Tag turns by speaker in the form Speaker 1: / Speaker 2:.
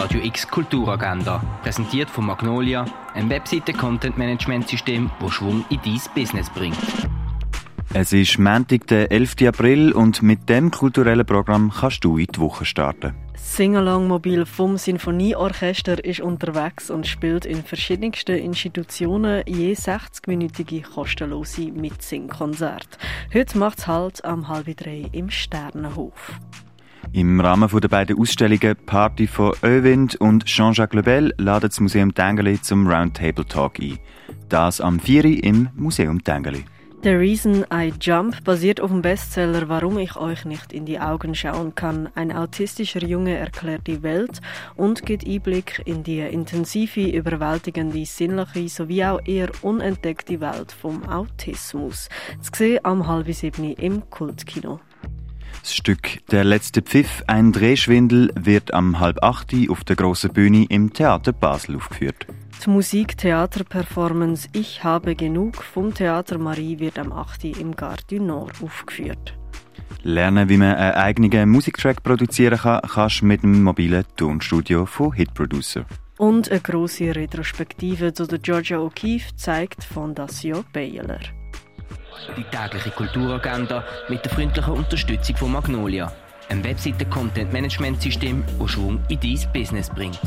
Speaker 1: Radio X Kulturagenda, präsentiert von Magnolia, ein Webseite-Content-Management-System, das Schwung in dein Business bringt.
Speaker 2: Es ist Montag, der 11. April und mit dem kulturellen Programm kannst du in die Woche starten.
Speaker 3: Singalong Mobil vom Sinfonieorchester ist unterwegs und spielt in verschiedensten Institutionen je 60-minütige kostenlose Mitsingkonzerte. Heute macht es halt am halb drei im Sternenhof.
Speaker 2: Im Rahmen der beiden Ausstellungen Party von Öwind und Jean-Jacques Lebel ladet das Museum Tengeli zum Roundtable Talk ein. Das am 4. im Museum Tengeli.
Speaker 3: The Reason I Jump basiert auf dem Bestseller Warum ich euch nicht in die Augen schauen kann. Ein autistischer Junge erklärt die Welt und gibt Einblick in die intensive, überwältigende, sinnliche sowie auch eher unentdeckte Welt vom Autismus. Zu sehen am halb sieben im Kultkino.
Speaker 2: Das Stück Der letzte Pfiff, ein Drehschwindel, wird am halb acht auf der grossen Bühne im Theater Basel aufgeführt.
Speaker 3: Die Musik-Theater-Performance Ich habe genug vom Theater Marie wird am 8. im Gare du Nord aufgeführt.
Speaker 2: Lernen, wie man einen eigenen Musiktrack produzieren kann, kannst du mit dem mobilen Tonstudio von Hit Producer.
Speaker 3: Und eine grosse Retrospektive zu der Georgia O'Keeffe zeigt Fondation Baylor.
Speaker 1: Die tägliche Kulturagenda mit der freundlichen Unterstützung von Magnolia, einem Webseiten-Content-Management-System, das Schwung in dein Business bringt.